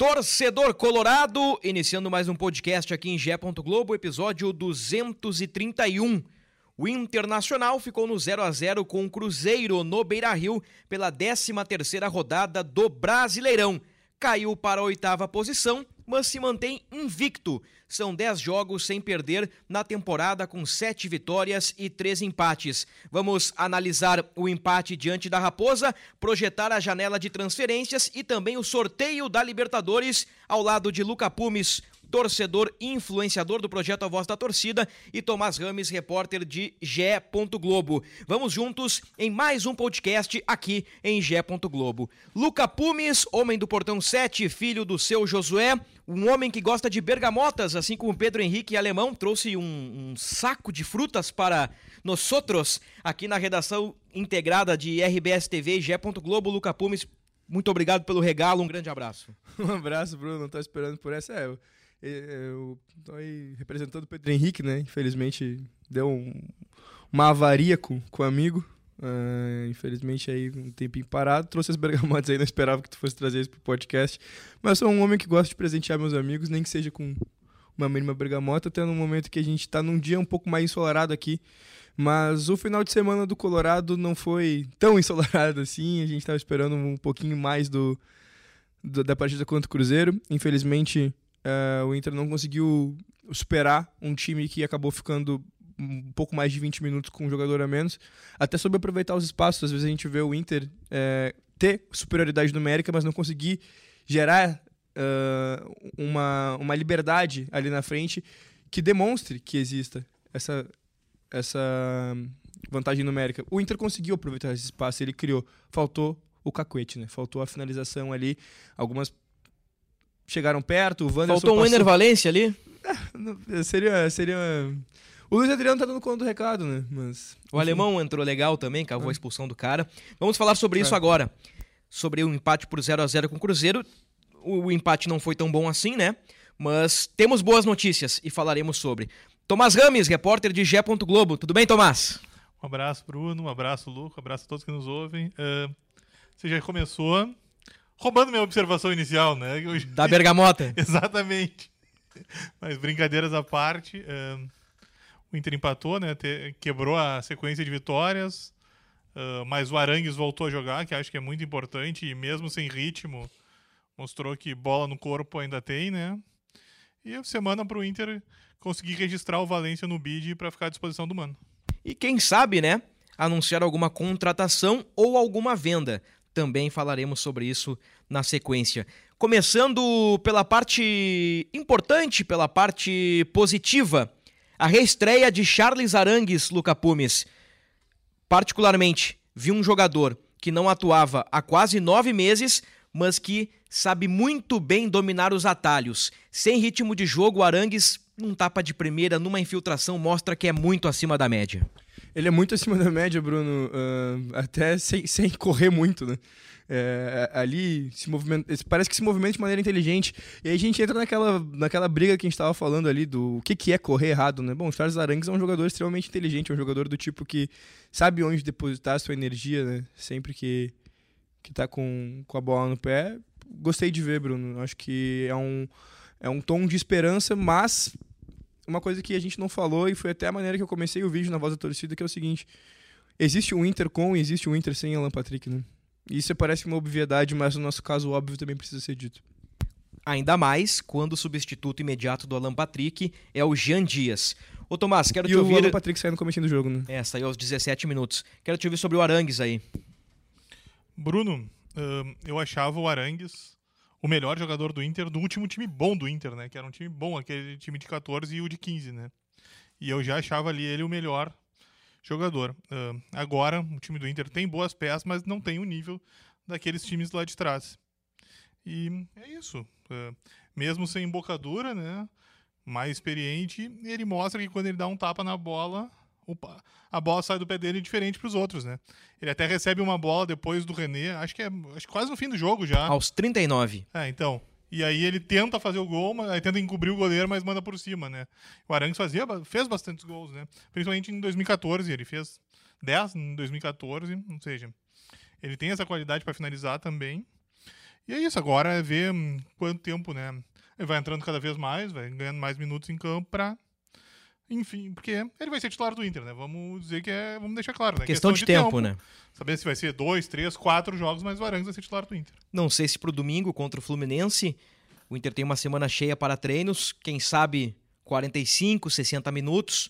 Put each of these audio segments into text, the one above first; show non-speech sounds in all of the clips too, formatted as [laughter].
Torcedor Colorado, iniciando mais um podcast aqui em Gé. Globo, episódio 231. O Internacional ficou no 0 a 0 com o Cruzeiro no Beira-Rio pela 13ª rodada do Brasileirão. Caiu para a oitava posição, mas se mantém invicto. São 10 jogos sem perder na temporada, com 7 vitórias e 3 empates. Vamos analisar o empate diante da Raposa, projetar a janela de transferências e também o sorteio da Libertadores ao lado de Luca Pumes, torcedor e influenciador do projeto A Voz da Torcida, e Tomás Rames, repórter de GE. Globo. Vamos juntos em mais um podcast aqui em GE. Globo. Luca Pumes, homem do Portão 7, filho do seu Josué, um homem que gosta de bergamotas, assim como Pedro Henrique Alemão, trouxe um, um saco de frutas para nós outros aqui na redação integrada de RBS TV e GE. Globo. Luca Pumes, muito obrigado pelo regalo, um grande abraço. [laughs] Um abraço, Bruno. Não tô esperando por essa. É, eu, eu tô aí representando o Pedro Henrique, né? Infelizmente deu um, uma avaria com, com o amigo. Uh, infelizmente aí um tempinho parado. Trouxe as bergamotas aí, não esperava que tu fosse trazer isso pro podcast. Mas sou um homem que gosta de presentear meus amigos, nem que seja com uma mínima bergamota, até no momento que a gente tá num dia um pouco mais ensolarado aqui. Mas o final de semana do Colorado não foi tão [laughs] ensolarado assim. A gente tava esperando um pouquinho mais do, do da partida contra o Cruzeiro. Infelizmente, uh, o Inter não conseguiu superar um time que acabou ficando um pouco mais de 20 minutos com um jogador a menos. Até sobre aproveitar os espaços. Às vezes a gente vê o Inter é, ter superioridade numérica, mas não conseguir gerar uh, uma, uma liberdade ali na frente que demonstre que exista essa, essa vantagem numérica. O Inter conseguiu aproveitar esse espaço, ele criou. Faltou o cacuete, né? Faltou a finalização ali. Algumas chegaram perto, o Wanderson Faltou um passou... Ener Valência ali? É, seria, seria o Luiz Adriano tá dando conta do recado, né? Mas. O enfim. alemão entrou legal também, cavou a expulsão do cara. Vamos falar sobre isso É. agora. Sobre o empate por 0 a 0 com o Cruzeiro. O, o empate não foi tão bom assim, né? Mas temos boas notícias e falaremos sobre. Tomás Rames, repórter de Gé. Globo. Tudo bem, Tomás? Um abraço, Bruno. Um abraço, Luco. Um abraço a todos que nos ouvem. Ah, você já começou roubando minha observação inicial, né? Eu- Da Bergamota. [laughs] Exatamente. Mas brincadeiras à parte, ah, o Inter empatou, né? Te- quebrou a sequência de vitórias. ah, mas o Arangues voltou a jogar, que acho que é muito importante. E mesmo sem ritmo, mostrou que bola no corpo ainda tem, né? E a semana pro Inter conseguir registrar o Valência no bid para ficar à disposição do Mano. E quem sabe, né? Anunciar alguma contratação ou alguma venda. Também falaremos sobre isso na sequência. Começando pela parte importante, pela parte positiva. A reestreia de Charles Arangues, Luca Pumes. Particularmente, vi um jogador que não atuava há quase nove meses, mas que sabe muito bem dominar os atalhos. Sem ritmo de jogo, Arangues, num tapa de primeira, numa infiltração, mostra que é muito acima da média. Ele é muito acima da média, Bruno, ah, até sem, sem correr muito, né? É, ali se movimenta, parece que se movimenta de maneira inteligente. E aí a gente entra naquela, naquela briga que a gente estava falando ali do o que, que é correr errado, né? Bom, o Charles Arangues é um jogador extremamente inteligente, é um jogador do tipo que sabe onde depositar sua energia, né? Sempre que, que tá com, com a bola no pé. Gostei de ver, Bruno. Acho que é um, é um tom de esperança, mas uma coisa que a gente não falou e foi até a maneira que eu comecei o vídeo na voz da torcida, que é o seguinte: existe um Inter com e existe um Inter sem Alan Patrick, né? Isso parece uma obviedade, mas no nosso caso, o óbvio também precisa ser dito. Ainda mais quando o substituto imediato do Alan Patrick é o Jean Dias. Ô Tomás, quero E te o ouvir. Alan Patrick sai no começo do jogo, né? É, saiu aos 17 minutos. Quero te ouvir sobre o Arangues aí. Bruno, ahn, eu achava o Arangues o melhor jogador do Inter, do último time bom do Inter, né? Que era um time bom, aquele time de 14 e o de 15, né? E eu já achava ali ele o melhor jogador. Ahn, agora, o time do Inter tem boas peças, mas não tem o nível daqueles times lá de trás. E é isso. É, mesmo sem embocadura, né? Mais experiente, ele mostra que quando ele dá um tapa na bola, a bola sai do pé dele diferente para os outros, né? Ele até recebe uma bola depois do René, acho que é acho que quase no fim do jogo já. Aos 39. É, então. E aí ele tenta fazer o gol, mas aí tenta encobrir o goleiro, mas manda por cima, né? O Arangues fazia, fez bastantes gols, né? Principalmente em 2014, ele fez 10 em 2014, ou seja, ele tem essa qualidade para finalizar também. E é isso, agora é ver hum, quanto tempo, né? Ele vai entrando cada vez mais, vai ganhando mais minutos em campo para enfim, porque ele vai ser titular do Inter, né? Vamos dizer que é. Vamos deixar claro, né? Questão, Questão de, de tempo, tempo, né? Saber se vai ser dois, três, quatro jogos, mas o Arangues vai ser titular do Inter. Não sei se pro domingo contra o Fluminense. O Inter tem uma semana cheia para treinos, quem sabe 45, 60 minutos.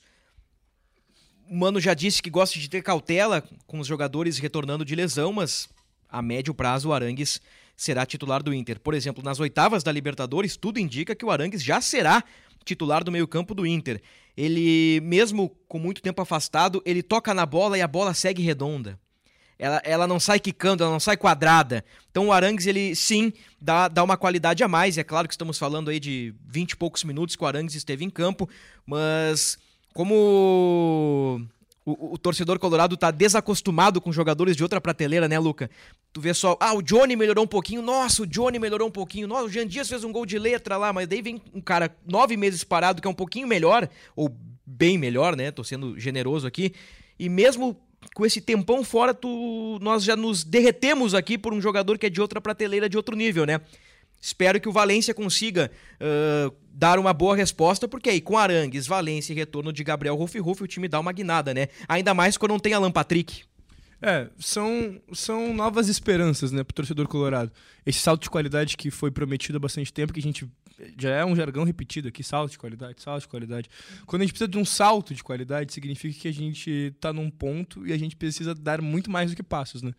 O Mano já disse que gosta de ter cautela com os jogadores retornando de lesão, mas a médio prazo o Arangues será titular do Inter. Por exemplo, nas oitavas da Libertadores, tudo indica que o Arangues já será titular do meio-campo do Inter. Ele, mesmo com muito tempo afastado, ele toca na bola e a bola segue redonda. Ela, ela não sai quicando, ela não sai quadrada. Então o Arangues, ele sim dá, dá uma qualidade a mais. É claro que estamos falando aí de 20 e poucos minutos que o Arangues esteve em campo, mas como o, o, torcedor colorado tá desacostumado com jogadores de outra prateleira, né, Luca? Tu vê só, ah, o Johnny melhorou um pouquinho, nossa, o Johnny melhorou um pouquinho, nossa, o Jean Dias fez um gol de letra lá, mas daí vem um cara nove meses parado que é um pouquinho melhor, ou bem melhor, né? Tô sendo generoso aqui. E mesmo com esse tempão fora, tu, nós já nos derretemos aqui por um jogador que é de outra prateleira, de outro nível, né? Espero que o Valência consiga uh, dar uma boa resposta, porque aí com Arangues, Valência e retorno de Gabriel Ruff Ruff, o time dá uma guinada, né? Ainda mais quando não tem Alan Patrick. É, são, são novas esperanças, né, pro torcedor colorado. Esse salto de qualidade que foi prometido há bastante tempo, que a gente já é um jargão repetido aqui, salto de qualidade, salto de qualidade. Quando a gente precisa de um salto de qualidade, significa que a gente tá num ponto e a gente precisa dar muito mais do que passos, né?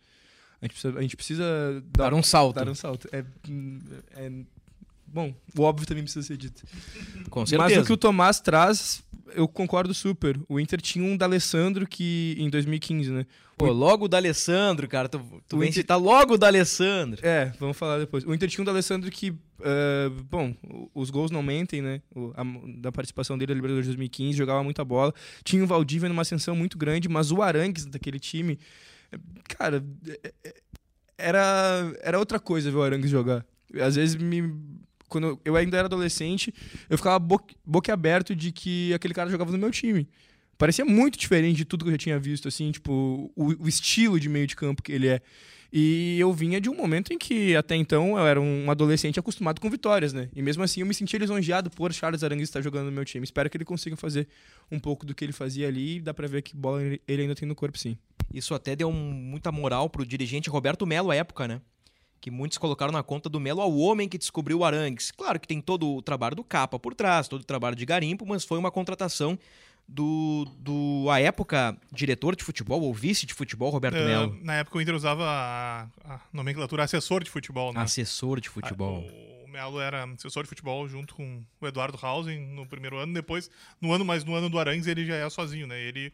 A gente precisa, a gente precisa dar, dar, um salto. Dar um salto. É, é, bom, o óbvio também precisa ser dito. Com certeza. Mas o que o Tomás traz, eu concordo super. O Inter tinha um D'Alessandro que em 2015, né? Pô, logo o D'Alessandro, cara. Tu, tu vem Inter... citar logo o D'Alessandro. É, vamos falar depois. O Inter tinha um D'Alessandro que, uh, bom, os gols não mentem, né? O, a, da participação dele na Libertadores de 2015, jogava muita bola. Tinha o Valdívia numa ascensão muito grande, mas o Arangues daquele time Cara, é, é, era, era outra coisa ver o Arangues jogar. Às vezes me. Quando eu ainda era adolescente, eu ficava boca, aberto de que aquele cara jogava no meu time. Parecia muito diferente de tudo que eu já tinha visto, assim, tipo, o, o estilo de meio de campo que ele é. E eu vinha de um momento em que, até então, eu era um adolescente acostumado com vitórias, né? E mesmo assim, eu me sentia lisonjeado por Charles Arangues estar jogando no meu time. Espero que ele consiga fazer um pouco do que ele fazia ali dá pra ver que bola ele ainda tem no corpo, sim. Isso até deu muita moral pro dirigente Roberto Melo à época, né? Que muitos colocaram na conta do Melo ao homem que descobriu o Arangues. Claro que tem todo o trabalho do Capa por trás, todo o trabalho de garimpo, mas foi uma contratação do, do a época, diretor de futebol ou vice de futebol, Roberto uh, Melo? Na época o Inter usava a, a, nomenclatura assessor de futebol, né? Assessor de futebol. o Melo era assessor de futebol junto com o Eduardo Hausen no primeiro ano, depois, no ano, mas no ano do Arangues ele já é sozinho, né? Ele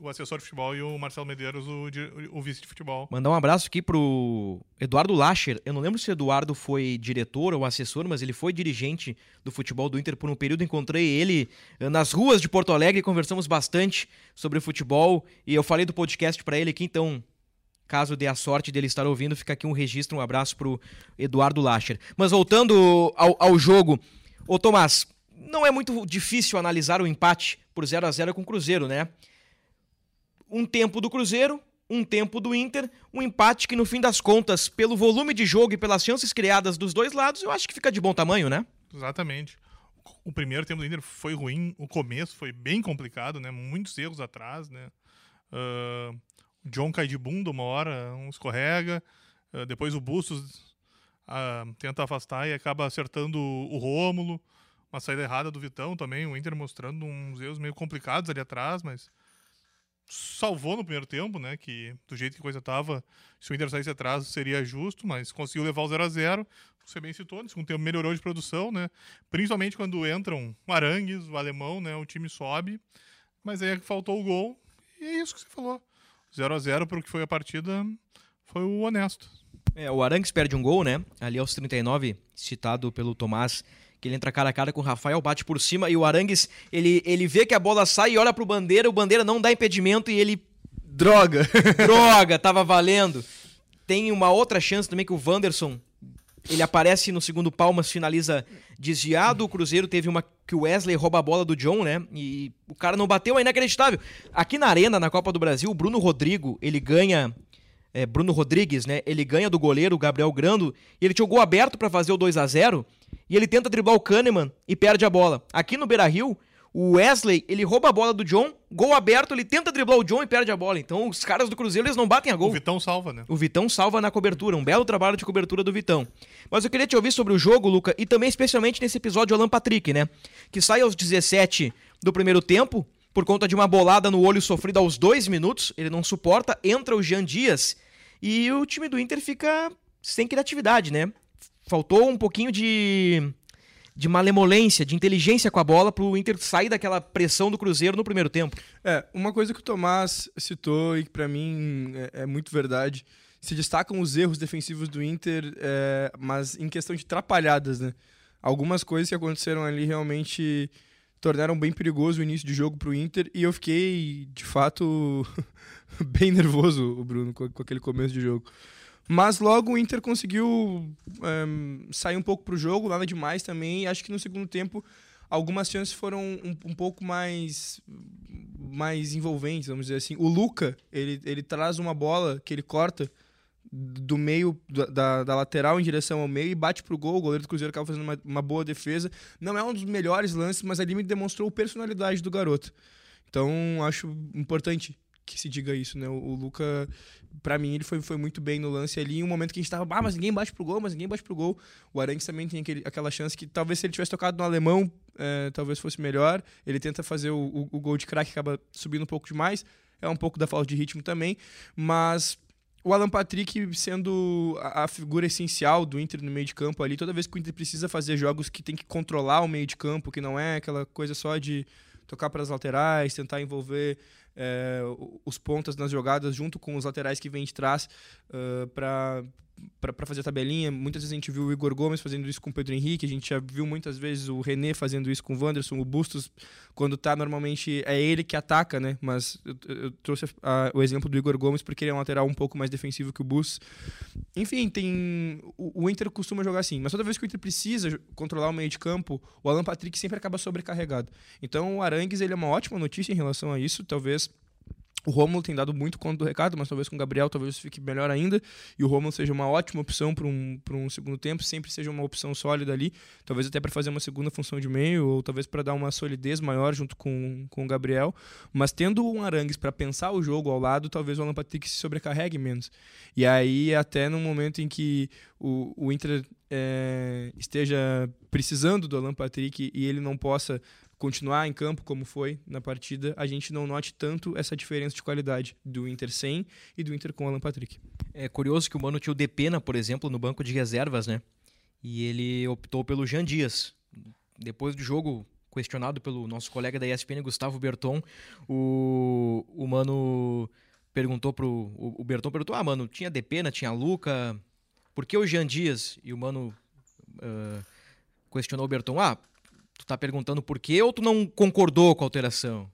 o assessor de futebol, e o Marcelo Medeiros, o, o vice de futebol. Mandar um abraço aqui pro Eduardo Lacher. Eu não lembro se Eduardo foi diretor ou assessor, mas ele foi dirigente do futebol do Inter por um período. Encontrei ele eh, nas ruas de Porto Alegre, conversamos bastante sobre futebol e eu falei do podcast para ele aqui, então caso dê a sorte dele estar ouvindo, fica aqui um registro, um abraço pro Eduardo Lacher. Mas voltando ao, ao jogo, ô Tomás, não é muito difícil analisar o empate por 0 a 0 com o Cruzeiro, né? Um tempo do Cruzeiro, um tempo do Inter, um empate que no fim das contas, pelo volume de jogo e pelas chances criadas dos dois lados, eu acho que fica de bom tamanho, né? Exatamente. O primeiro tempo do Inter foi ruim, o começo foi bem complicado, né? Muitos erros atrás, né? Uh, o John cai de bunda uma hora, um escorrega, uh, depois o Bustos uh, tenta afastar e acaba acertando o Rômulo, uma saída errada do Vitão também, o Inter mostrando uns erros meio complicados ali atrás, mas salvou no primeiro tempo, né? Que do jeito que a coisa tava, se o Inter saísse atrás seria justo, mas conseguiu levar o 0 a 0 Você bem citou, no segundo tempo melhorou de produção, né? Principalmente quando entram o Arangues, o alemão, né? O time sobe, mas aí faltou o gol e é isso que você falou. 0 a 0 para o que foi a partida foi o honesto. É, o Arangues perde um gol, né? Ali aos 39, citado pelo Tomás, que ele entra cara a cara com o Rafael, bate por cima e o Arangues, ele, ele vê que a bola sai e olha pro Bandeira, o Bandeira não dá impedimento e ele Droga! [laughs] droga, [laughs] tava valendo. Tem uma outra chance também que o Wanderson, ele aparece no segundo pau, mas finaliza desviado. O Cruzeiro teve uma que o Wesley rouba a bola do John, né? E o cara não bateu, é inacreditável. Aqui na Arena, na Copa do Brasil, o Bruno Rodrigo, ele ganha é, Bruno Rodrigues, né? Ele ganha do goleiro Gabriel Grando e ele tinha o gol aberto para fazer o 2 a 0 e ele tenta driblar o Kahneman e perde a bola. Aqui no Beira-Rio, o Wesley, ele rouba a bola do John, gol aberto, ele tenta driblar o John e perde a bola. Então os caras do Cruzeiro, eles não batem a O gol. Vitão salva, né? O Vitão salva na cobertura, um belo trabalho de cobertura do Vitão. Mas eu queria te ouvir sobre o jogo, Luca, e também especialmente nesse episódio Alan Patrick, né? Que sai aos 17 do primeiro tempo, por conta de uma bolada no olho sofrida aos dois minutos, ele não suporta, entra o Jean Dias e o time do Inter fica sem criatividade, né? Faltou um pouquinho de, de malemolência, de inteligência com a bola pro Inter sair daquela pressão do Cruzeiro no primeiro tempo. É, uma coisa que o Tomás citou e que pra mim é, é muito verdade, se destacam os erros defensivos do Inter, é, mas em questão de atrapalhadas, né? Algumas coisas que aconteceram ali realmente tornaram bem perigoso o início de jogo pro Inter e eu fiquei, de fato, [laughs] bem nervoso, o Bruno, com aquele começo de jogo. Mas logo o Inter conseguiu ehm, sair um pouco pro jogo, nada demais também. Acho que no segundo tempo algumas chances foram um, um pouco mais mais envolventes, vamos dizer assim. O Luca, ele, ele traz uma bola que ele corta do meio da, da, da lateral em direção ao meio e bate pro gol. O goleiro do Cruzeiro acaba fazendo uma, uma boa defesa. Não é um dos melhores lances, mas ali me demonstrou a personalidade do garoto. Então, acho importante que se diga isso, né? O, o Luca, pra mim, ele foi, foi muito bem no lance ali. Em um momento que a gente tava, ah, mas ninguém bate pro gol, mas ninguém bate pro gol. O Arangues também tem aquele, aquela chance que talvez se ele tivesse tocado no alemão, é, talvez fosse melhor. Ele tenta fazer o, o, o gol de craque, acaba subindo um pouco demais. É um pouco da falta de ritmo também, mas o Alan Patrick sendo a, figura essencial do Inter no meio de campo ali, toda vez que o Inter precisa fazer jogos que tem que controlar o meio de campo, que não é aquela coisa só de tocar para as laterais, tentar envolver os pontas nas jogadas junto com os laterais que vêm de trás uh, para para fazer a tabelinha. Muitas vezes a gente viu o Igor Gomes fazendo isso com o Pedro Henrique, a gente já viu muitas vezes o René fazendo isso com o Wanderson, o Bustos, quando tá normalmente é ele que ataca, né? Mas eu, eu trouxe a, o exemplo do Igor Gomes porque ele é um lateral um pouco mais defensivo que o Bustos. Enfim, tem o, o, Inter costuma jogar assim, mas toda vez que o Inter precisa controlar o meio de campo, o Alan Patrick sempre acaba sobrecarregado. Então o Arangues ele é uma ótima notícia em relação a isso, talvez o Romulo tem dado muito conta do recado, mas talvez com o Gabriel talvez fique melhor ainda. E o Romulo seja uma ótima opção para um, um segundo tempo, sempre seja uma opção sólida ali. Talvez até para fazer uma segunda função de meio, ou talvez para dar uma solidez maior junto com, com o Gabriel. Mas tendo um Arangues para pensar o jogo ao lado, talvez o Alan Patrick se sobrecarregue menos. E aí, até no momento em que o, o Inter é, esteja precisando do Alan Patrick e ele não possa continuar em campo como foi na partida, a gente não note tanto essa diferença de qualidade do Inter sem e do Inter com Alan Patrick. É curioso que o Mano tinha o Depena, por exemplo, no banco de reservas, né? E ele optou pelo Jean Dias. Depois do jogo, questionado pelo nosso colega da ESPN, Gustavo Berton, o, o Mano perguntou pro. O, o Berton perguntou: Ah, mano, tinha Depena, tinha Luca, por que o Jean Dias? E o Mano uh, questionou o Berton: Ah, tu tá perguntando por quê ou tu não concordou com a alteração?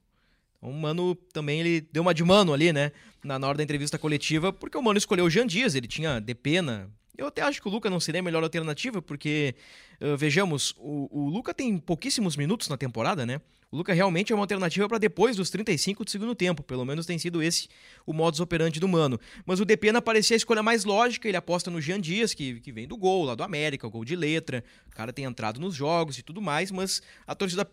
Então, o Mano também ele deu uma de mano ali, né? Na, na hora da entrevista coletiva, porque o Mano escolheu o Jean Dias, ele tinha Depena. Eu até acho que o Luca não seria a melhor alternativa, porque, uh, vejamos, o, o Luca tem pouquíssimos minutos na temporada, né? O Luca realmente é uma alternativa para depois dos 35 do segundo tempo. Pelo menos tem sido esse o modus operandi do Mano. Mas o Depena parecia a escolha mais lógica. Ele aposta no Jean Dias, que, que vem do gol lá do América, o gol de letra. O cara tem entrado nos jogos e tudo mais, mas a torcida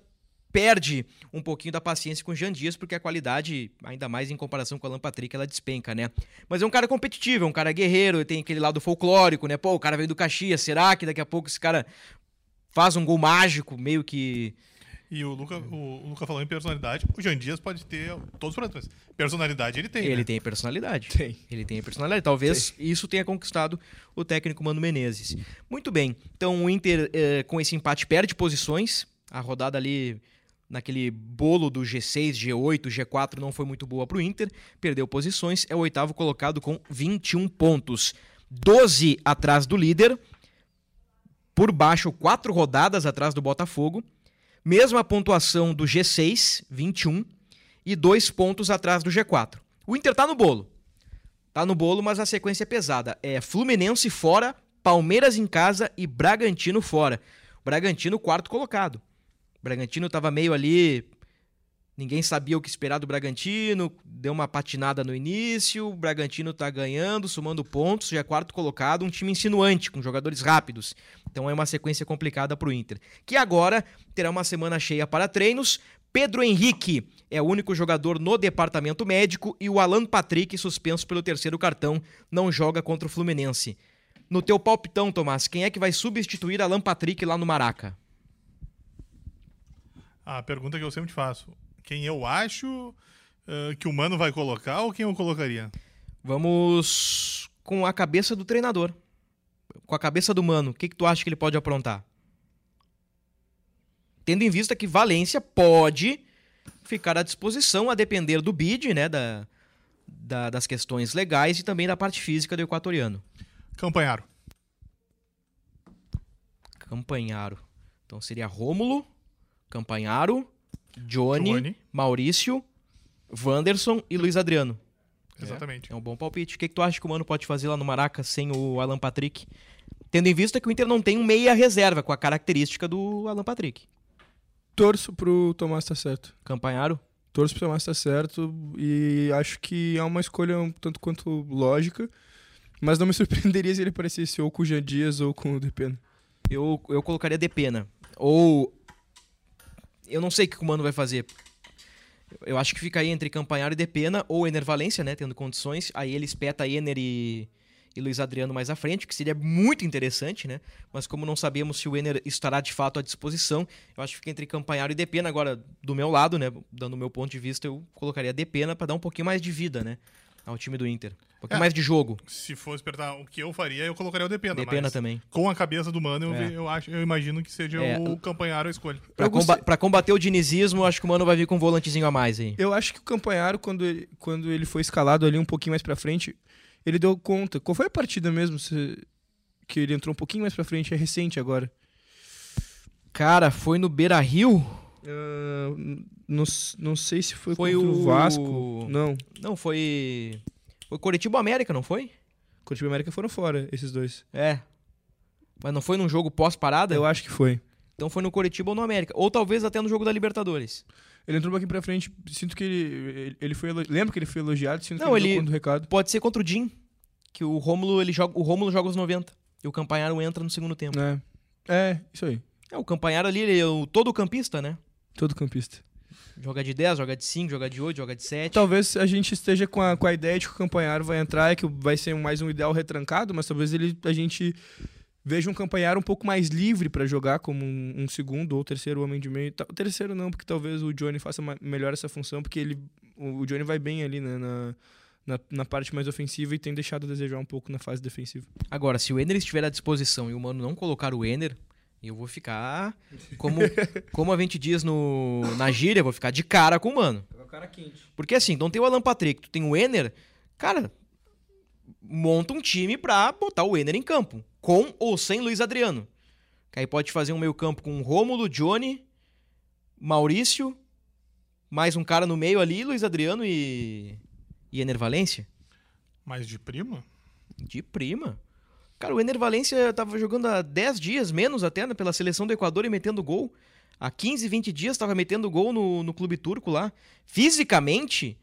perde um pouquinho da paciência com o Jean Dias, porque a qualidade, ainda mais em comparação com o Alan Patrick, ela despenca, né? Mas é um cara competitivo, é um cara guerreiro, tem aquele lado folclórico, né? Pô, o cara veio do Caxias, será que daqui a pouco esse cara faz um gol mágico, meio que e o Luca, o, o Luca falou em personalidade. O Jean Dias pode ter todos os problemas. Personalidade ele tem. Ele né? tem personalidade. Tem. Ele tem personalidade. Talvez Tem. isso tenha conquistado o técnico Mano Menezes. Muito bem. Então o Inter, eh, com esse empate, perde posições. A rodada ali naquele bolo do G6, G8, G4 não foi muito boa para o Inter. Perdeu posições. É o oitavo colocado com 21 pontos. 12 atrás do líder, por baixo, quatro rodadas atrás do Botafogo. Mesma pontuação do G6, 21, e dois pontos atrás do G4. O Inter tá no bolo. Tá no bolo, mas a sequência é pesada. É Fluminense fora, Palmeiras em casa e Bragantino fora. Bragantino, quarto colocado. O Bragantino tava meio ali. Ninguém sabia o que esperar do Bragantino, deu uma patinada no início. O Bragantino tá ganhando, somando pontos, já é quarto colocado, um time insinuante, com jogadores rápidos. Então é uma sequência complicada para o Inter. Que agora terá uma semana cheia para treinos. Pedro Henrique é o único jogador no departamento médico e o Alan Patrick, suspenso pelo terceiro cartão, não joga contra o Fluminense. No teu palpitão, Tomás, quem é que vai substituir Alan Patrick lá no Maraca? A pergunta que eu sempre faço: quem eu acho uh, que o Mano vai colocar ou quem eu colocaria? Vamos com a cabeça do treinador. Com a cabeça do Mano, o que, que tu acha que ele pode aprontar? Tendo em vista que Valência pode ficar à disposição a depender do bid, né, da, da, das questões legais e também da parte física do equatoriano. Campanharo. Campanharo. Então seria Rômulo, Campanharo, Johnny, Johnny. Maurício, Wanderson e Luiz Adriano. Exatamente. É um bom palpite. O que, que tu acha que o Mano pode fazer lá no Maraca sem o Alan Patrick? Tendo em vista que o Inter não tem um meia reserva com a característica do Alan Patrick. Torço pro Tomás estar certo. Campanharo? Torço pro Tomás estar certo e acho que é uma escolha um tanto quanto lógica, mas não me [laughs] surpreenderia se ele parecesse ou com o Jean Dias ou com o Depena. Eu, eu colocaria de pena. Ou. Eu não sei o que o Mano vai fazer. Eu acho que fica aí entre Campanharo e Depena, ou Ener Valência, né? Tendo condições. Aí ele espeta Ener e, e Luiz Adriano mais à frente, que seria muito interessante, né? Mas como não sabemos se o Ener estará de fato à disposição, eu acho que fica entre Campanharo e Depena. Agora, do meu lado, né? Dando o meu ponto de vista, eu colocaria Depena para dar um pouquinho mais de vida, né? Ao time do Inter. Um pouquinho É. mais de jogo. Se fosse perguntar o que eu faria, eu colocaria o Depena. Depena mas também. Com a cabeça do Mano, eu, É. eu, acho, eu imagino que seja É. o Campanharo a escolha. Pra, comba- pra combater o dinizismo, acho que o Mano vai vir com um volantezinho a mais aí. Eu acho que o Campanharo, quando ele, quando ele foi escalado ali um pouquinho mais pra frente, ele deu conta. Qual foi a partida mesmo se- que ele entrou um pouquinho mais pra frente? É recente agora. Cara, foi no Beira Rio? Não, não sei se foi, Foi contra o... Vasco. Não. Não, foi. Foi Coritiba América, não foi? Curitiba e América foram fora, esses dois. É. Mas não foi num jogo pós-parada? Eu acho que foi. Então foi no Coritiba ou no América. Ou talvez até no jogo da Libertadores. Ele entrou um pouquinho pra frente, sinto que ele, ele, foi elo- Lembro que ele foi elogiado, sinto Não, que ele, ele- deu conta do recado. Pode ser contra o Jim. Que o Rômulo, ele joga, o Rômulo joga os 90. E o Campanharo entra no segundo tempo. É. é, isso aí. É, o Campanharo ali, ele é o todo campista, né? Todo campista. Joga de 10, joga de 5, joga de 8, joga de 7. Talvez a gente esteja com a, com a ideia de que o Campanharo vai entrar e que vai ser mais um ideal retrancado, mas talvez ele, a gente veja um Campanharo um pouco mais livre pra jogar como um, um segundo ou terceiro homem de meio. Ta- Terceiro não, porque talvez o Johnny faça melhor essa função, porque ele, o, o Johnny vai bem ali né, na, na, na parte mais ofensiva e tem deixado a desejar um pouco na fase defensiva. Agora, se o Ener estiver à disposição e o Mano não colocar o Ener, eu vou ficar. Como, como a gente diz no, na gíria, eu vou ficar de cara com o Mano. o cara quente. Porque assim, então tem o Alan Patrick, tu tem o Ener, cara, monta um time pra botar o Ener em campo. Com ou sem Luiz Adriano. Que aí pode fazer um meio campo com Rômulo, Johnny, Maurício, mais um cara no meio ali, Luiz Adriano e, e Ener Valência. Mas de prima? De prima. Cara, o Ener Valência tava jogando há 10 dias, menos até, né, pela seleção do Equador e metendo gol. Há 15, 20 dias tava metendo gol no, no clube turco lá. Fisicamente,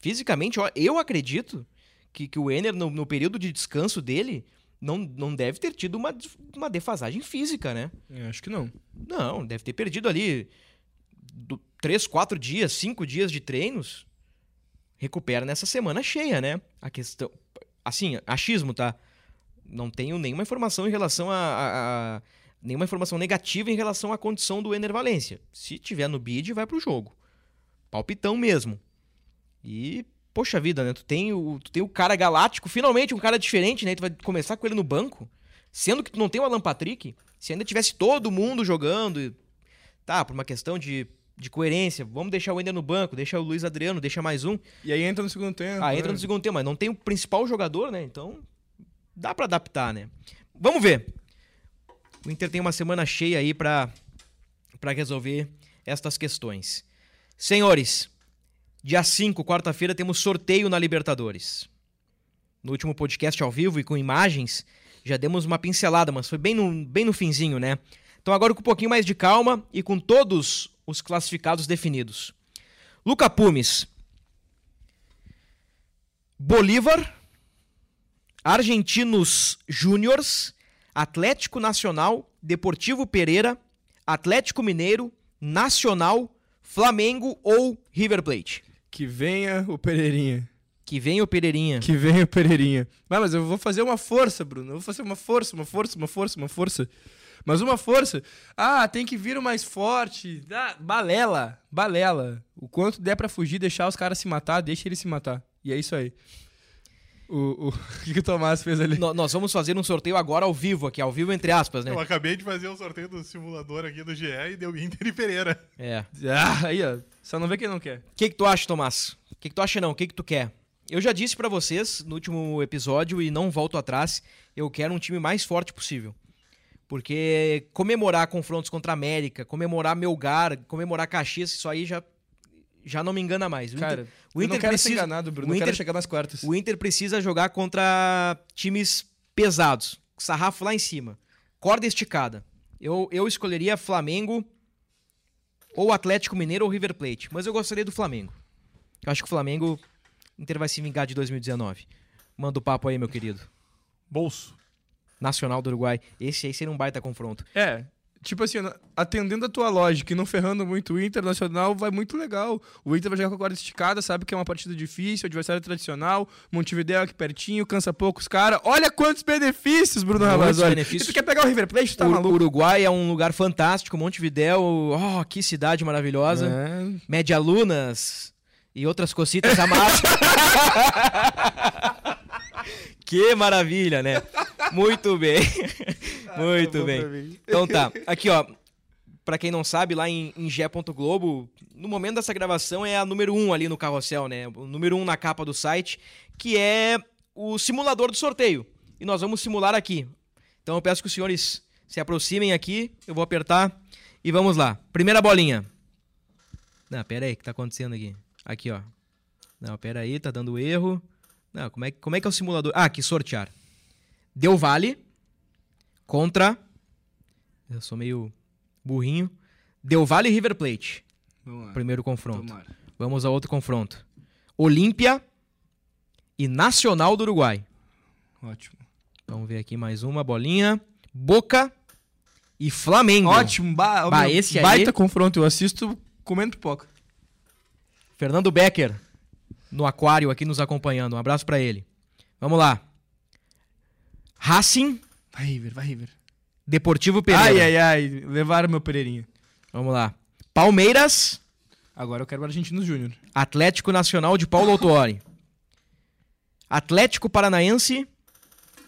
fisicamente, ó, eu acredito que, que o Ener, no, no período de descanso dele, não, não deve ter tido uma, uma defasagem física, né? Eu acho que não. Não, deve ter perdido ali do, três, quatro dias, cinco dias de treinos. Recupera nessa semana cheia, né? A questão. Assim, achismo, tá? Não tenho nenhuma informação em relação a. a- a- nenhuma informação negativa em relação à condição do Ener Valência. Se tiver no bid, vai pro jogo. Palpitão mesmo. E, poxa vida, né? Tu tem, o, tu tem o cara galáctico, finalmente um cara diferente, né? Tu vai começar com ele no banco. Sendo que tu não tem o Alan Patrick. Se ainda tivesse todo mundo jogando. e- Tá, por uma questão de, de coerência. Vamos deixar o Ender no banco, deixa o Luiz Adriano, deixa mais um. E aí entra no segundo tempo. Ah, né? entra no segundo tempo, mas não tem o principal jogador, né? Então, dá pra adaptar, né? Vamos ver. O Inter tem uma semana cheia aí pra, pra resolver estas questões. Senhores, dia 5, quarta-feira, temos sorteio na Libertadores. No último podcast ao vivo e com imagens, já demos uma pincelada, mas foi bem no, bem no finzinho, né? Então agora com um pouquinho mais de calma e com todos os classificados definidos. Luca Pumes. Bolívar. Argentinos Júniors. Atlético Nacional. Deportivo Pereira. Atlético Mineiro. Nacional. Flamengo ou River Plate. Que venha o Pereirinha. Que vem o Pereirinha. Que venha o Pereirinha. Mas, mas eu vou fazer uma força, Bruno. Eu vou fazer uma força, uma força, uma força, uma força. Mas uma força. Ah, tem que vir o mais forte. Ah, balela, balela. O quanto der pra fugir, deixar os caras se matar, deixa eles se matar. E é isso aí. O, o, [laughs] o que, que o Tomás fez ali? No- nós vamos fazer um sorteio agora ao vivo, aqui, ao vivo entre aspas, né? Eu acabei de fazer o sorteio do simulador aqui do GE e deu Inter e Pereira. É. Ah, aí, ó. Só não vê quem não quer. O que, que tu acha, Tomás? O que, que tu acha não? O que, que tu quer? Eu já disse pra vocês no último episódio e não volto atrás, eu quero um time mais forte possível. Porque comemorar confrontos contra a América, comemorar Melgar, comemorar Caxias, isso aí já, já não me engana mais. O Cara, Inter, o eu Inter não quero ser precisa, enganado, Bruno. o eu quero Inter- chegar nas quartas. o Inter precisa jogar contra times pesados, sarrafo lá em cima, corda esticada. Eu, eu escolheria Flamengo ou Atlético Mineiro ou River Plate, mas eu gostaria do Flamengo. Eu acho que o Flamengo Inter vai se vingar de 2019. Manda o papo aí, meu querido. Bolso. Nacional do Uruguai. Esse aí seria um baita confronto. É, tipo assim, atendendo a tua lógica e não ferrando muito o Internacional, vai muito legal. O Inter vai jogar com a guarda esticada, sabe que é uma partida difícil, adversário tradicional, Montevideo aqui pertinho, cansa poucos caras. Olha quantos benefícios, Bruno Ravazoli. benefícios. E tu quer pegar o River Plate, tá o maluco? Uruguai é um lugar fantástico. Montevidéu, oh, que cidade maravilhosa. É. Média Lunas e outras cocitas a mais. [laughs] que maravilha, né? Muito bem. [laughs] Muito tá bom bem. Então tá, aqui ó, pra quem não sabe, lá em, em Gé.globo, no momento dessa gravação é a número 1 um ali no carrossel, né? O número 1 um na capa do site, que é o simulador do sorteio. E nós vamos simular aqui. Então eu peço que os senhores se aproximem aqui, eu vou apertar e vamos lá. Primeira bolinha. Não, pera aí, o que tá acontecendo aqui? Aqui, ó. Não, pera aí, tá dando erro. Não, como é, que- como é que é o simulador? Ah, aqui, sortear. Deu vale contra... Eu sou meio burrinho. Deu vale e River Plate. Primeiro confronto. Tomara. Vamos a outro confronto. Olímpia e Nacional do Uruguai. Ótimo. Vamos ver aqui mais uma bolinha. Boca e Flamengo. Ótimo. Ba meu, esse aí- baita confronto. Eu assisto comendo pipoca. Fernando Becker no aquário aqui nos acompanhando. Um abraço pra ele. Vamos lá. Racing, Vai, River, vai, River. Deportivo Pereira. Ai, ai, ai. Levaram meu Pereirinha. Vamos lá. Palmeiras, Agora eu quero o Argentino Júnior. Atlético Nacional de Paulo Autuori. Atlético Paranaense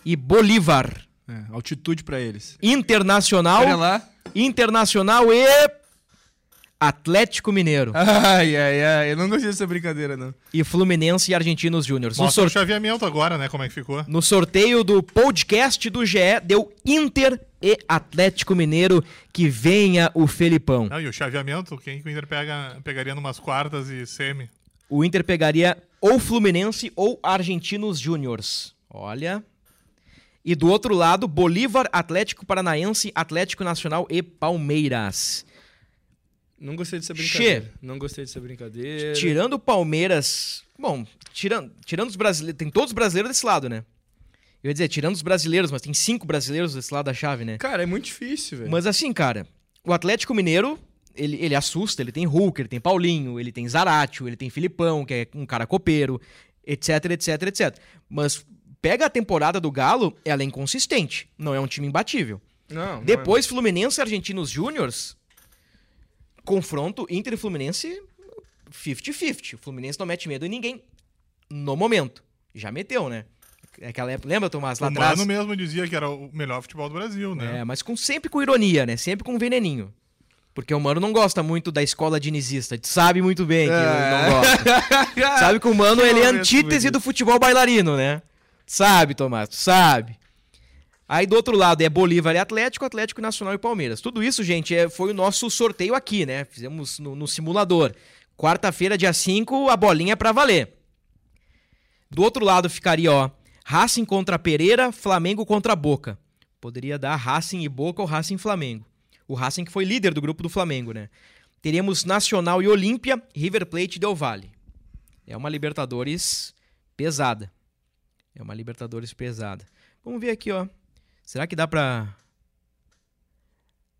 e Bolívar. É, altitude pra eles. Internacional, Olha lá. Internacional e Atlético Mineiro. [laughs] Ai, ai, ai. Eu não gostei dessa brincadeira, não. E Fluminense e Argentinos Júnior. No, Mostra o sor- chaveamento agora, né? Como é que ficou. no sorteio do podcast do GE, deu Inter e Atlético Mineiro. Que venha o Felipão. Não, e o chaveamento, quem que o Inter pega, pegaria numas quartas e semi? O Inter pegaria ou Fluminense ou Argentinos Júniors. Olha. E do outro lado, Bolívar, Atlético Paranaense, Atlético Nacional e Palmeiras. Não gostei dessa Che. brincadeira. Não gostei dessa brincadeira. Tirando o Palmeiras. Bom, tirando, tirando os brasileiros. Tem todos os brasileiros desse lado, né? Eu ia dizer, tirando os brasileiros, mas tem cinco brasileiros desse lado da chave, né? Cara, é muito difícil, velho. Mas assim, cara, o Atlético Mineiro, ele, ele assusta, ele tem Hulk, ele tem Paulinho, ele tem Zaratio, ele tem Filipão, que é um cara copeiro, etc, etc, etc. Mas pega a temporada do Galo, ela é inconsistente, não é um time imbatível. Não, não Depois, Fluminense e Argentinos Júniors, confronto Inter e Fluminense 50-50. O Fluminense não mete medo em ninguém no momento. Já meteu, né? Aquela época, lembra, Tomás, lá o atrás? Mano mesmo dizia que era o melhor futebol do Brasil, né? É, mas com, sempre com ironia, né? Sempre com veneninho. Porque o Mano não gosta muito da escola dinizista. Sabe muito bem que É. não gosta. [laughs] Sabe que o Mano, Que ele é antítese do futebol bailarino, né? Sabe, Tomás, sabe. Aí do outro lado é Bolívar e Atlético, Atlético Nacional e Palmeiras. Tudo isso, gente, é, foi o nosso sorteio aqui, né? Fizemos no, no simulador. Quarta-feira, dia 5, a bolinha é pra valer. Do outro lado ficaria, ó, Racing contra Pereira, Flamengo contra Boca. Poderia dar Racing e Boca ou Racing Flamengo. O Racing que foi líder do grupo do Flamengo, né? Teríamos Nacional e Olímpia, River Plate e Del Valle. É uma Libertadores pesada. É uma Libertadores pesada. Vamos ver aqui, ó. Será que dá pra.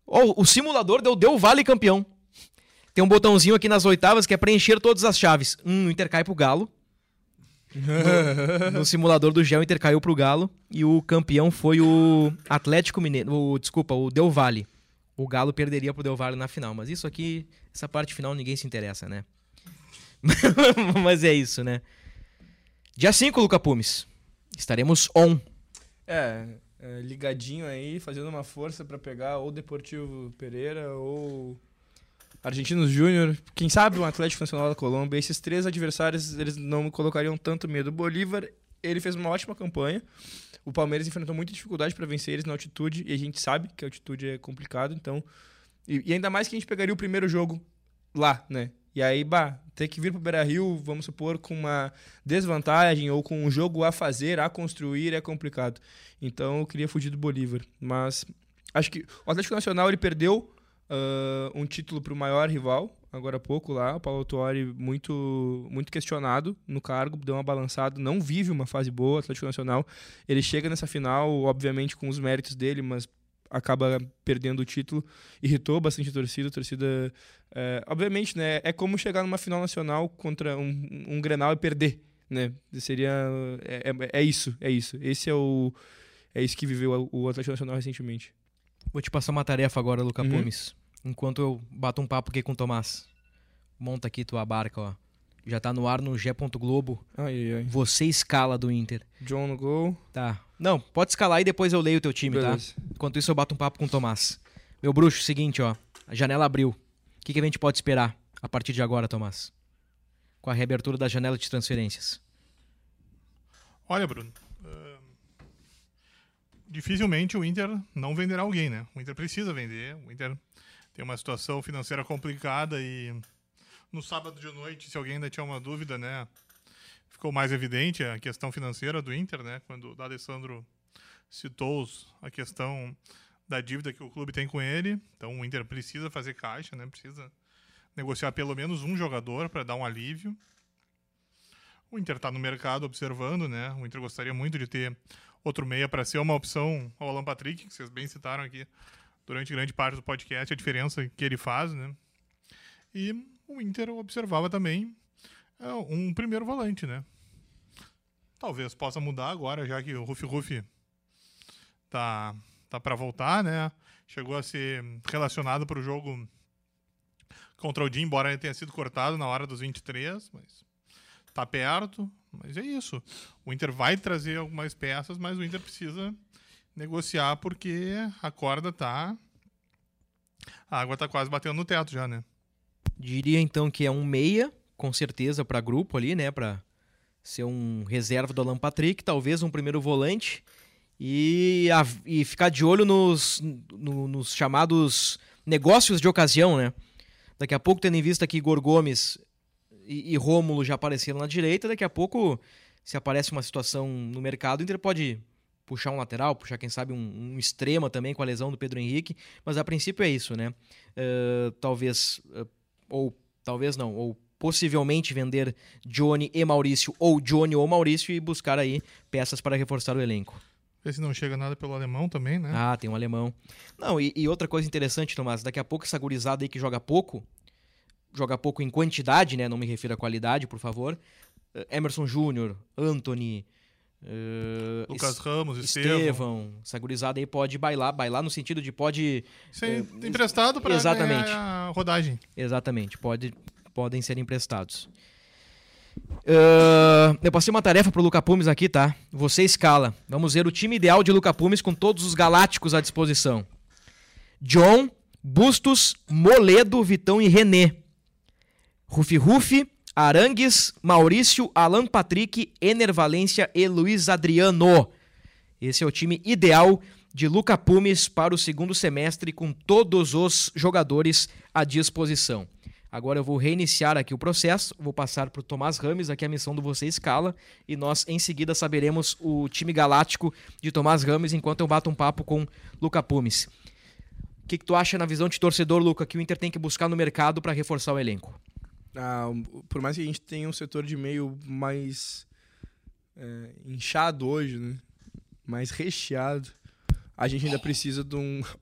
Oh, o simulador deu Del Valle campeão. Tem um botãozinho aqui nas oitavas que é preencher todas as chaves. O Inter cai pro Galo. No, no simulador do Gel, o Inter caiu pro Galo. E o campeão foi o Atlético Mineiro. O, desculpa, o Del Valle. O Galo perderia pro Del Valle na final. Mas isso aqui, essa parte final, ninguém se interessa, né? [laughs] mas é isso, né? Dia 5, Luca Pumes. Estaremos on. É, é, ligadinho aí, fazendo uma força pra pegar ou Deportivo Pereira ou Argentinos Júnior. Quem sabe um Atlético Nacional da Colômbia. Esses três adversários, eles não me colocariam tanto medo. O Bolívar, ele fez uma ótima campanha. O Palmeiras enfrentou muita dificuldade para vencer eles na altitude, e a gente sabe que a altitude é complicado, então... E, e ainda mais que a gente pegaria o primeiro jogo lá, né? E aí, bah, ter que vir pro Beira-Rio, vamos supor, com uma desvantagem ou com um jogo a fazer, a construir, é complicado. Então, eu queria fugir do Bolívar. Mas acho que o Atlético Nacional, ele perdeu uh, um título pro maior rival, agora há pouco lá. O Paulo Tuori muito, muito questionado no cargo, deu uma balançada, não vive uma fase boa, o Atlético Nacional. Ele chega nessa final, obviamente, com os méritos dele, mas acaba perdendo o título, irritou bastante a torcida, a torcida, é, obviamente, né, é como chegar numa final nacional contra um, um Grenal e perder, né, seria, é, é, é isso, é isso, esse é o, é isso que viveu o Atlético Nacional recentemente. Vou te passar uma tarefa agora, Luca Uhum. Pumes. Enquanto eu bato um papo aqui com o Tomás. Monta aqui tua barca, ó. Já tá no ar no G. Globo. Ai, ai, ai. Você escala do Inter. John no gol, Tá. Não, pode escalar e depois eu leio o teu time, beleza. tá? Enquanto isso eu bato um papo com o Tomás. Meu bruxo, seguinte, ó. A janela abriu. O que, que a gente pode esperar a partir de agora, Tomás? Com a reabertura da janela de transferências. Olha, Bruno. ahn, dificilmente o Inter não venderá alguém, né? O Inter precisa vender. O Inter tem uma situação financeira complicada e no sábado de noite, se alguém ainda tinha uma dúvida, né? Ficou mais evidente a questão financeira do Inter, né? Quando o D'Alessandro citou a questão da dívida que o clube tem com ele. Então o Inter precisa fazer caixa, né? Precisa negociar pelo menos um jogador para dar um alívio. O Inter está no mercado observando, né? O Inter gostaria muito de ter outro meia para ser uma opção ao Alan Patrick, que vocês bem citaram aqui durante grande parte do podcast, a diferença que ele faz, né? E o Inter observava também é, um primeiro volante, né? Talvez possa mudar agora, já que o Rufi Rufi tá, tá para voltar, né? Chegou a ser relacionado para o jogo contra o Jim, embora ele tenha sido cortado na hora dos 23, mas tá perto, mas é isso. O Inter vai trazer algumas peças, mas o Inter precisa negociar porque a corda tá a água tá quase batendo no teto já, né? Diria então que é um meia, com certeza, para grupo ali, né? Pra ser um reserva do Alan Patrick, talvez um primeiro volante. E, a- e ficar de olho nos, no- nos chamados negócios de ocasião, né? Daqui a pouco, tendo em vista que Igor Gomes e, e Rômulo já apareceram na direita, daqui a pouco, se aparece uma situação no mercado, o Inter pode puxar um lateral, puxar, quem sabe, um, um extrema também com a lesão do Pedro Henrique. Mas a princípio é isso, né? Eh, talvez, eh, ou talvez não, ou possivelmente vender Johnny e Maurício, ou Johnny ou Maurício, e buscar aí peças para reforçar o elenco. Vê se não chega nada pelo alemão também, né? Ah, tem um alemão. Não, e, e outra coisa interessante, Tomás, daqui a pouco essa gurizada aí que joga pouco, joga pouco em quantidade, né? Não me refiro à qualidade, por favor. Eh, Emerson Júnior, Anthony, eh, Lucas Ramos, Estevão. Estevão, essa gurizada aí pode bailar, bailar no sentido de pode, Ser emprestado para exatamente. a rodagem. exatamente, pode, podem ser emprestados. Ah, eu passei uma tarefa pro Luca Pumes aqui, tá? Você escala. Vamos ver o time ideal de Luca Pumes com todos os galácticos à disposição. John, Bustos, Moledo, Vitão e René. Rufi Rufi, Arangues, Maurício, Alan Patrick, Ener Valência e Luiz Adriano. Esse é o time ideal de Luca Pumes para o segundo semestre com todos os jogadores à disposição. Agora eu vou reiniciar aqui o processo, vou passar para o Tomás Rames aqui a missão do Você Escala e nós em seguida saberemos o time galáctico de Tomás Rames enquanto eu bato um papo com Luca Pumes. O que, que tu acha na visão de torcedor, Luca, que o Inter tem que buscar no mercado para reforçar o elenco? Ah, por mais que a gente tenha um setor de meio mais é, inchado hoje, né? mais recheado, a gente ainda precisa de um. [laughs]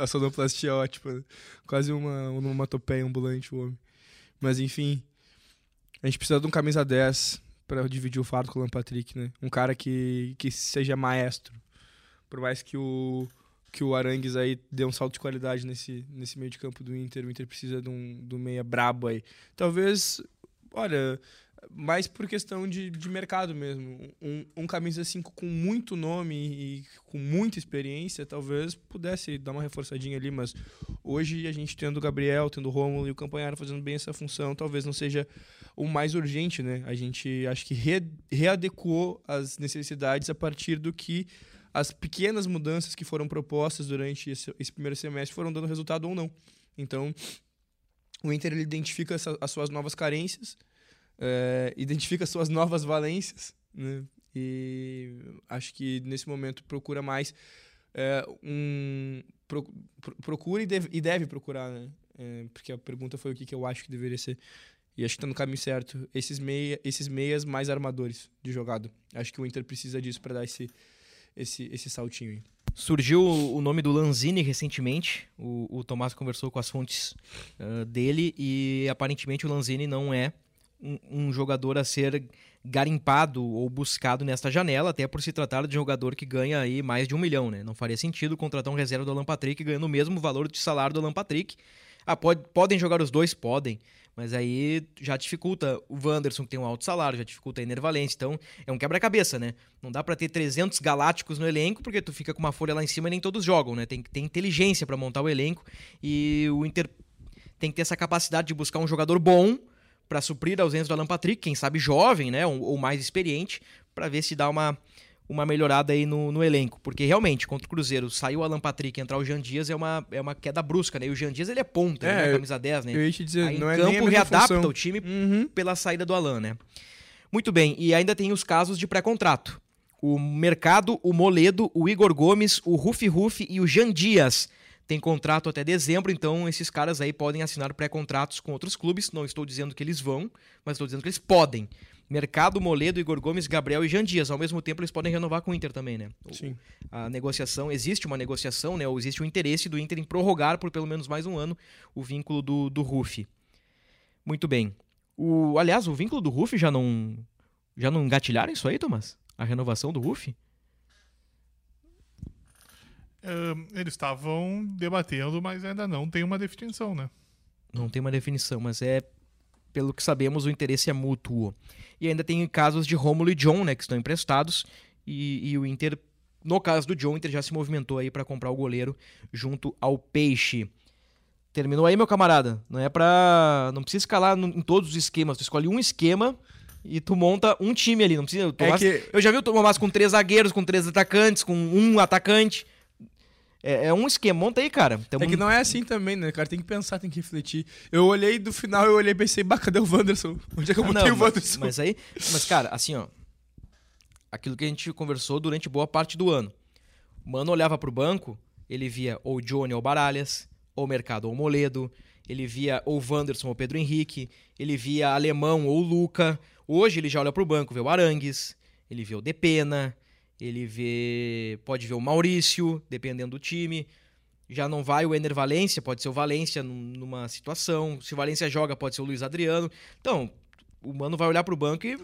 a sonoplastia é ótima. Né? Quase uma onomatopeia ambulante, o homem. Mas enfim, a gente precisa de um camisa 10 para dividir o fardo com o Alan Patrick, né? Um cara que, que seja maestro. Por mais que o que o Arangues aí dê um salto de qualidade nesse, nesse meio de campo do Inter, o Inter precisa de um, um meia brabo aí. Talvez, olha, mais por questão de, de mercado mesmo. Um, um camisa 5 com muito nome e com muita experiência, talvez pudesse dar uma reforçadinha ali, mas hoje a gente tendo o Gabriel, tendo o Romulo e o Campanharo fazendo bem essa função, talvez não seja o mais urgente, né? A gente acho que re, readequou as necessidades a partir do que as pequenas mudanças que foram propostas durante esse, esse primeiro semestre foram dando resultado ou não. Então, o Inter ele identifica essa, as suas novas carências, é, identifica suas novas valências, né? E acho que nesse momento procura mais é, um. Pro, pro, procura e deve, e deve procurar, né? É, porque a pergunta foi o que, que eu acho que deveria ser. E acho que está no caminho certo. Esses, meia, esses meias mais armadores de jogada. Acho que o Inter precisa disso para dar esse, esse, esse saltinho aí. Surgiu o nome do Lanzini recentemente. O, o Tomás conversou com as fontes uh, dele e aparentemente o Lanzini não é um, um, jogador a ser garimpado ou buscado nesta janela, até por se tratar de jogador que ganha aí mais de um milhão, né? Não faria sentido contratar um reserva do Alan Patrick ganhando o mesmo valor de salário do Alan Patrick. Ah, pode, podem jogar os dois? Podem. Mas aí já dificulta o Wanderson, que tem um alto salário, já dificulta a Enervalente. Então é um quebra-cabeça, né? Não dá para ter 300 galácticos no elenco, porque tu fica com uma folha lá em cima e nem todos jogam, né? Tem que ter inteligência para montar o elenco. E o Inter tem que ter essa capacidade de buscar um jogador bom para suprir a ausência do Alan Patrick, quem sabe jovem, né, ou, ou mais experiente, para ver se dá uma, uma melhorada aí no, no, elenco. Porque realmente, contra o Cruzeiro, saiu o Alan Patrick entrar o Jean Dias é uma, é uma queda brusca, né? E o Jean Dias ele é ponta, é, né? Camisa 10, né? Eu ia te dizer, aí, não em é campo readapta função. o time uhum. pela saída do Alan, né? Muito bem, e ainda tem os casos de pré-contrato. O Mercado, o Moledo, o Igor Gomes, o Rufi Rufi e o Jean Dias tem contrato até dezembro, então esses caras aí podem assinar pré-contratos com outros clubes. Não estou dizendo que eles vão, mas estou dizendo que eles podem. Mercado, Moledo, Igor Gomes, Gabriel e Jean Dias. Ao mesmo tempo, eles podem renovar com o Inter também, né? Sim. A negociação, existe uma negociação, né? Ou existe o um interesse do Inter em prorrogar por pelo menos mais um ano o vínculo do, do Ruf. Muito bem. O, aliás, o vínculo do Ruf já não. Já não engatilharam isso aí, Thomas? A renovação do Ruf? Eles estavam debatendo, mas ainda não tem uma definição, né? Não tem uma definição, mas é pelo que sabemos o interesse é mútuo. E ainda tem casos de Rômulo e John, né, que estão emprestados e, e o Inter, no caso do John, o Inter já se movimentou aí para comprar o goleiro junto ao Peixe. Terminou aí, meu camarada. Não é para, não precisa escalar em todos os esquemas. Tu escolhe um esquema e tu monta um time ali. Não precisa. Tomás, É que- Eu já vi o Tomás com três zagueiros, com três atacantes, com um atacante. É, é um esquema. Monta aí, cara. Tamo- É que não é assim também, né, cara? Tem que pensar, tem que refletir. Eu olhei do final, eu olhei e pensei, bah, cadê o Wanderson? Onde é que eu Ah, botei não, o mas, Wanderson? mas aí, mas cara, assim, ó, aquilo que a gente conversou durante boa parte do ano. O Mano olhava pro banco, ele via ou Johnny ou Baralhas, ou Mercado ou Moledo, ele via ou Wanderson ou Pedro Henrique, ele via Alemão ou Luca. Hoje ele já olha pro banco, vê o Arangues, ele vê o Depena, ele vê, pode ver o Maurício, dependendo do time. Já não vai o Ener Valência, pode ser o Valência num- numa situação. Se o Valência joga, pode ser o Luiz Adriano. Então, o Mano vai olhar pro banco e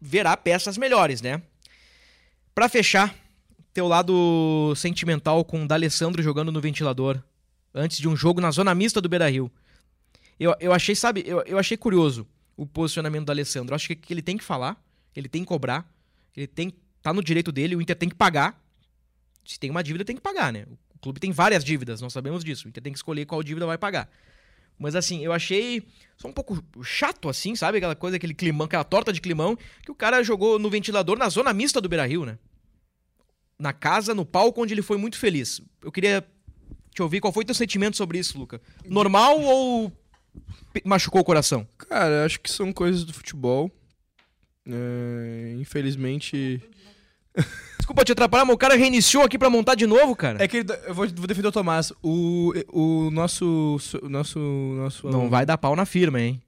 verá peças melhores, né? Pra fechar, teu lado sentimental com o D'Alessandro jogando no ventilador antes de um jogo na zona mista do Beira-Rio. Eu, eu achei, sabe, eu, eu achei curioso o posicionamento do Alessandro. Acho que, que ele tem que falar, ele tem que cobrar, ele tem tá no direito dele, o Inter tem que pagar. Se tem uma dívida, tem que pagar, né? O clube tem várias dívidas, nós sabemos disso. O Inter tem que escolher qual dívida vai pagar. Mas assim, eu achei só um pouco chato, assim, sabe? Aquela coisa, aquele climão, aquela torta de climão, que o cara jogou no ventilador na zona mista do Beira Rio, né? Na casa, no palco, onde ele foi muito feliz. Eu queria te ouvir qual foi teu sentimento sobre isso, Luca. Normal ou machucou o coração? Cara, acho que são coisas do futebol. É, infelizmente. Desculpa te atrapalhar, mas o cara reiniciou aqui pra montar de novo, cara. É que ele- eu vou, vou defender o Tomás. O, o nosso. O nosso. nosso Não vai dar pau na firma, hein?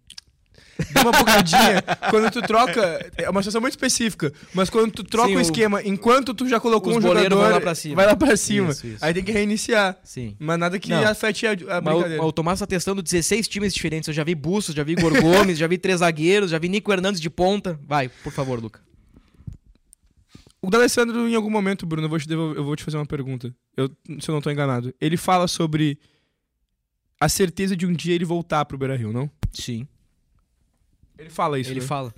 Dá uma bugadinha. [laughs] quando tu troca. É uma situação muito específica. Mas quando tu troca Sim, o o- esquema, enquanto tu já colocou Os um jogador. vão lá pra cima. Vai lá pra cima. Isso, isso. Aí tem que reiniciar. Sim. Mas nada que Não. afete a, a Mas o, brincadeira. o Tomás tá testando 16 times diferentes. Eu já vi Bustos, já vi Igor Gomes, [laughs] já vi três zagueiros, já vi Nico Hernandes de ponta. Vai, por favor, Luca. O D'Alessandro, em algum momento, Bruno, eu vou te, devolver- eu vou te fazer uma pergunta. Eu, se eu não tô enganado. Ele fala sobre a certeza de um dia ele voltar pro Beira Rio, não? Sim. Ele fala isso. Ele né? fala.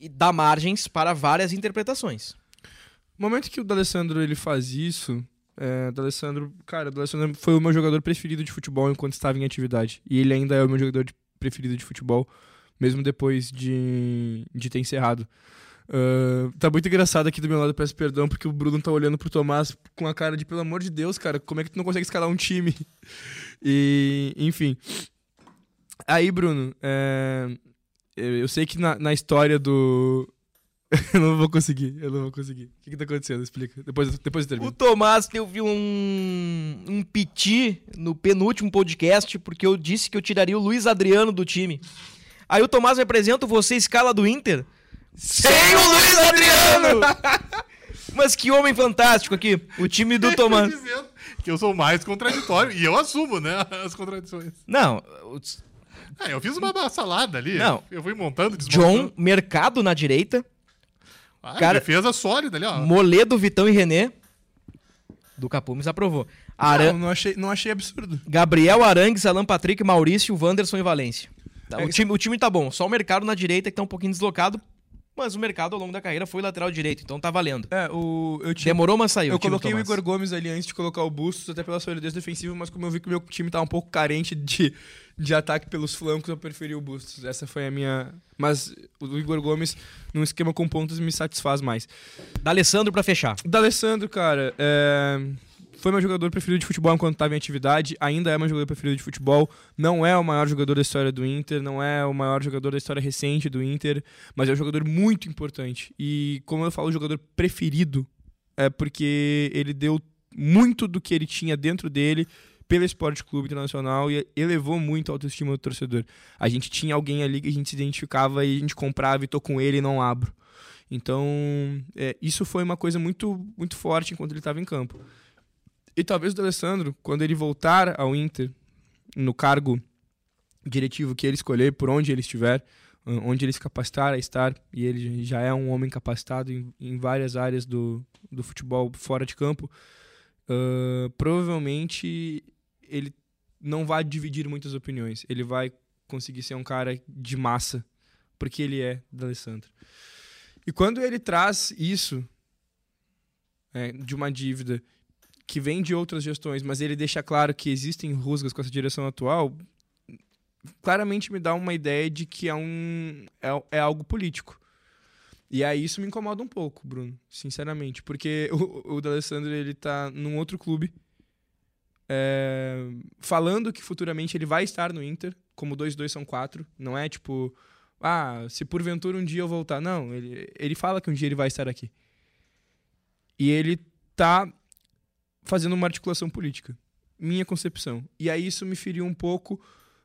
E dá margens para várias interpretações. No momento que o D'Alessandro ele faz isso, é, o D'Alessandro, cara, D'Alessandro foi o meu jogador preferido de futebol enquanto estava em atividade. E ele ainda é o meu jogador de- preferido de futebol, mesmo depois de, de ter encerrado. Ah, tá muito engraçado aqui do meu lado, peço perdão, porque o Bruno tá olhando pro Tomás com a cara de, pelo amor de Deus, cara, como é que tu não consegue escalar um time? [laughs] E, enfim. Aí, Bruno, é, eu sei que na, na história do. [laughs] eu não vou conseguir, eu não vou conseguir. O que, que tá acontecendo? Explica. Depois, depois eu O termino. Tomás teve um, um piti no penúltimo podcast porque eu disse que eu tiraria o Luiz Adriano do time. Aí o Tomás me apresenta você escala do Inter sem o Luiz Adriano! [laughs] Mas que homem fantástico aqui, o time do Tomás. que eu sou mais contraditório e eu assumo, né, as contradições. Não, o Ah, eu fiz uma salada ali. Não. Eu fui montando, desmontando. John Mercado na direita, Ah, cara- defesa sólida ali, ó. Moledo, Vitão e René. Do Capumes aprovou. Aran... Não, não, achei, não achei absurdo. Gabriel Arangues, Alan Patrick, Maurício, Wanderson e Valência. Tá, É o, que- time, o time tá bom. Só o mercado na direita que tá um pouquinho deslocado. Mas o mercado ao longo da carreira foi lateral direito, então tá valendo. É, o, eu tinha. Demorou, mas saiu. Eu coloquei o. Igor Gomes ali antes de colocar o Bustos, até pela solidez defensiva, mas como eu vi que o meu time tá um pouco carente de, de ataque pelos flancos, eu preferi o Bustos. Essa foi a minha. Mas o Igor Gomes, num esquema com pontos, me satisfaz mais. Da Alessandro pra fechar. O D'Alessandro, cara, é, foi meu jogador preferido de futebol enquanto estava em atividade, ainda é meu jogador preferido de futebol, não é o maior jogador da história do Inter, não é o maior jogador da história recente do Inter, mas é um jogador muito importante. E como eu falo jogador preferido, é porque ele deu muito do que ele tinha dentro dele pelo Esporte Clube Internacional e elevou muito a autoestima do torcedor. A gente tinha alguém ali que a gente se identificava e a gente comprava e tô com ele e não abro. Então, é, isso foi uma coisa muito, muito forte enquanto ele estava em campo. E talvez o D'Alessandro, quando ele voltar ao Inter, no cargo diretivo que ele escolher, por onde ele estiver, ah, onde ele se capacitar a estar, e ele já é um homem capacitado em, em várias áreas do, do futebol fora de campo, ah, provavelmente ele não vai dividir muitas opiniões. Ele vai conseguir ser um cara de massa, porque ele é D'Alessandro. E quando ele traz isso é, de uma dívida que vem de outras gestões, mas ele deixa claro que existem rusgas com essa direção atual, claramente me dá uma ideia de que é, um, é, é algo político. E aí isso me incomoda um pouco, Bruno, sinceramente, porque [laughs] o, o D'Alessandro ele tá num outro clube, é, falando que futuramente ele vai estar no Inter, como 2-2 são 4, não é tipo, ah, se porventura um dia eu voltar. Não, ele, ele fala que um dia ele vai estar aqui. E ele tá fazendo uma articulação política. Minha concepção. E aí isso me feriu um pouco,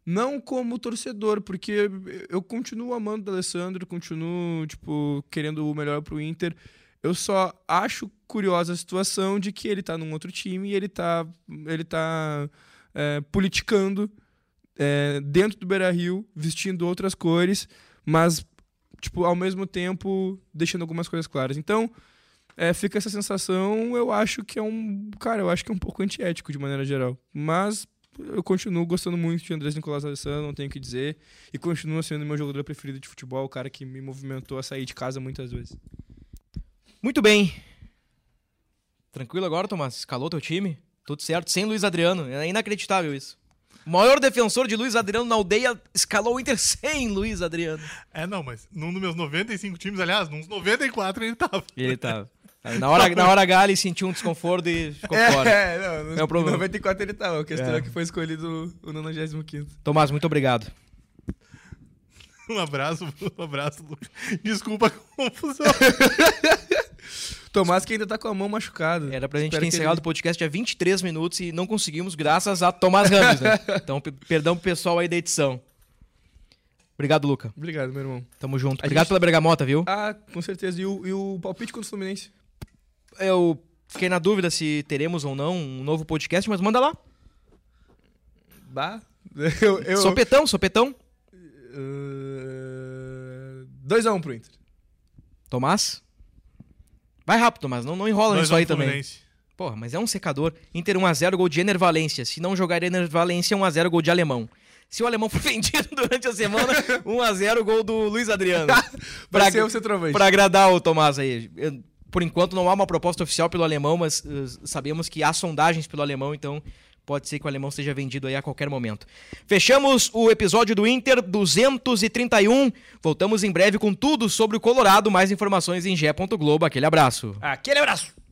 não como torcedor, porque eu continuo amando o Alessandro, continuo, tipo, querendo o melhor pro Inter. Eu só acho curiosa a situação de que ele tá num outro time e ele tá, ele tá é, politicando é, dentro do Beira-Rio, vestindo outras cores, mas, tipo, ao mesmo tempo deixando algumas coisas claras. Então, é, fica essa sensação, eu acho que é um. Cara, eu acho que é um pouco antiético de maneira geral. Mas eu continuo gostando muito de Andrés Nicolás Alessandro, não tenho o que dizer. E continua sendo meu jogador preferido de futebol, o cara que me movimentou a sair de casa muitas vezes. Muito bem. Tranquilo agora, Tomás? Escalou teu time? Tudo certo? Sem Luiz Adriano. É inacreditável isso. O maior defensor de Luiz Adriano na aldeia escalou o Inter sem Luiz Adriano. É, não, mas num dos meus 95 times, aliás, nos 94 ele tava. Ele tava. Na hora, na hora H ele sentiu um desconforto e ficou fora. É, não, no, É o problema. em 94 ele tava. A questão É. é, que foi escolhido o 95. Tomás, muito obrigado. [laughs] Um abraço, um abraço, Lucas. Desculpa a confusão. [laughs] Tomás que ainda tá com a mão machucada. Era pra gente Espero ter encerrado o podcast há 23 minutos e não conseguimos, graças a Tomás Ramos, né? [laughs] Então, pe- perdão pro pessoal aí da edição. Obrigado, Luca. ele- Obrigado, meu irmão. Tamo junto. A Obrigado gente- pela bergamota, viu? Ah, com certeza. E o, e o palpite contra o Fluminense? Eu fiquei na dúvida se teremos ou não um novo podcast, mas manda lá. Bah. [laughs] Eu, eu, Sopetão, sopetão. Uh, 2x1 pro Inter. Tomás. Vai rápido, Tomás. Não, não enrola nisso aí ao também. Porra, mas é um secador. Inter 1x0, gol de Ener Valência. Se não jogar Ener Valência, 1x0, gol de Alemão. Se o Alemão for [laughs] vendido durante a semana, [laughs] 1x0, gol do Luiz Adriano. Vai Pra- ser o centroavante. Pra agradar o Tomás aí. Eu- Por enquanto não há uma proposta oficial pelo alemão, mas uh, sabemos que há sondagens pelo alemão, então pode ser que o alemão seja vendido aí a qualquer momento. Fechamos o episódio do Inter 231. Voltamos em breve com tudo sobre o Colorado. Mais informações em gé.globo. Aquele abraço. Aquele abraço.